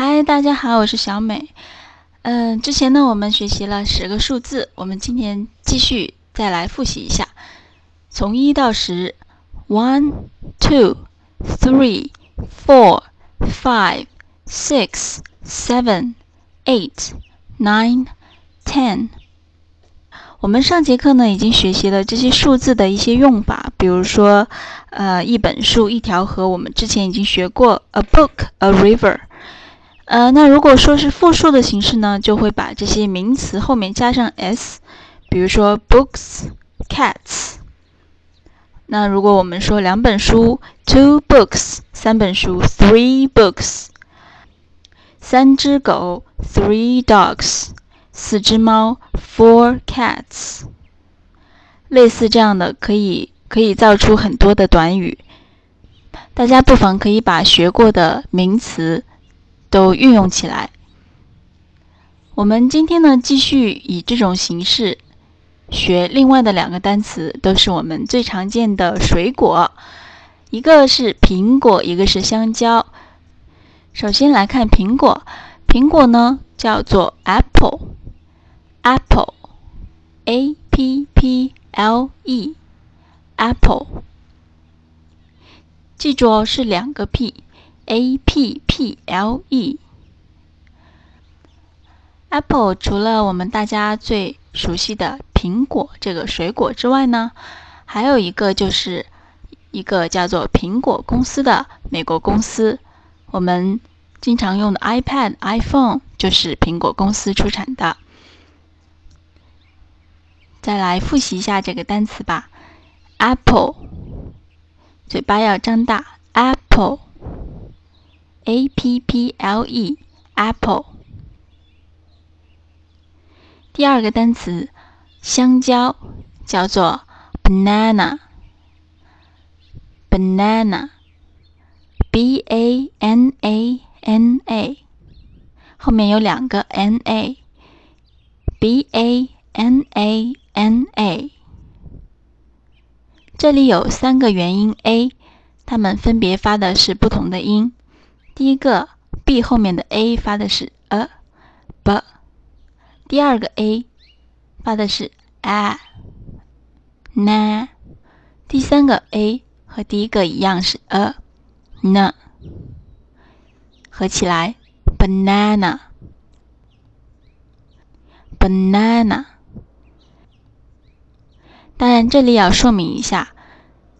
嗨，大家好，我是小美。嗯，之前呢，我们学习了十个数字，我们今天继续再来复习一下，从一到十：one, two, three, four, five, six, seven, eight, nine, ten。我们上节课呢已经学习了这些数字的一些用法，比如说，呃，一本书、一条河，我们之前已经学过：a book, a river。呃，那如果说是复数的形式呢，就会把这些名词后面加上 s，比如说 books, cats。那如果我们说两本书，two books，三本书，three books。三只狗，three dogs。四只猫，four cats。类似这样的，可以可以造出很多的短语。大家不妨可以把学过的名词都运用起来。我们今天呢，继续以这种形式学另外的两个单词，都是我们最常见的水果，一个是苹果，一个是香蕉。首先来看苹果，苹果呢叫做 apple。Apple, A P P L E, Apple。记住哦，是两个 P, A P P L E。Apple 除了我们大家最熟悉的苹果这个水果之外呢，还有一个就是一个叫做苹果公司的美国公司。我们经常用的 iPad、iPhone 就是苹果公司出产的。再来复习一下这个单词吧，apple，嘴巴要张大，Apple A P P L E Apple。第二个单词，香蕉，叫做 banana，banana，b a n a n a，后面有两个 n a，b a n a。n a，这里有三个元音 a，它们分别发的是不同的音。第一个 b 后面的 a 发的是 a b，第二个 a 发的是 a，na 第三个 a 和第一个一样是 a n，合起来 banana，banana。当然，这里要说明一下，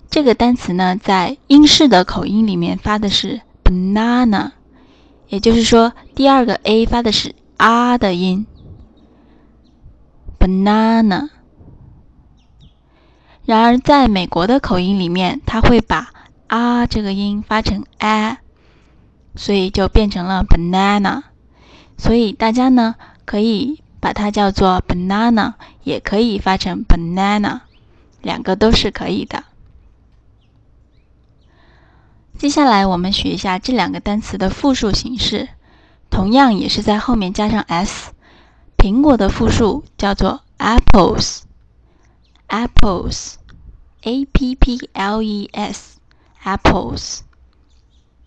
这个单词呢，在英式的口音里面发的是 banana，也就是说，第二个 a 发的是啊的音，banana。然而，在美国的口音里面，它会把啊这个音发成 a，所以就变成了 banana。所以大家呢，可以把它叫做 banana，也可以发成 banana。两个都是可以的。接下来我们学一下这两个单词的复数形式，同样也是在后面加上 s。苹果的复数叫做 apples，apples，a p p l e s，apples。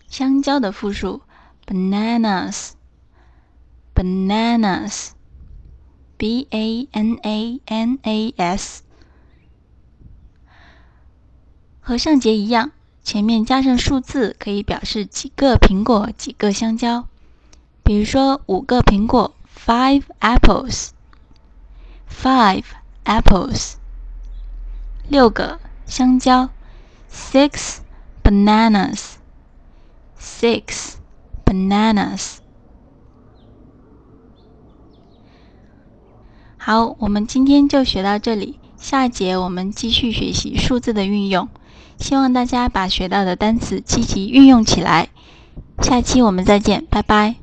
香蕉的复数 bananas，bananas，b a n a n a s。和上节一样，前面加上数字可以表示几个苹果、几个香蕉。比如说，五个苹果，five apples；five apples。六个香蕉，six bananas；six bananas。好，我们今天就学到这里，下节我们继续学习数字的运用。希望大家把学到的单词积极运用起来。下期我们再见，拜拜。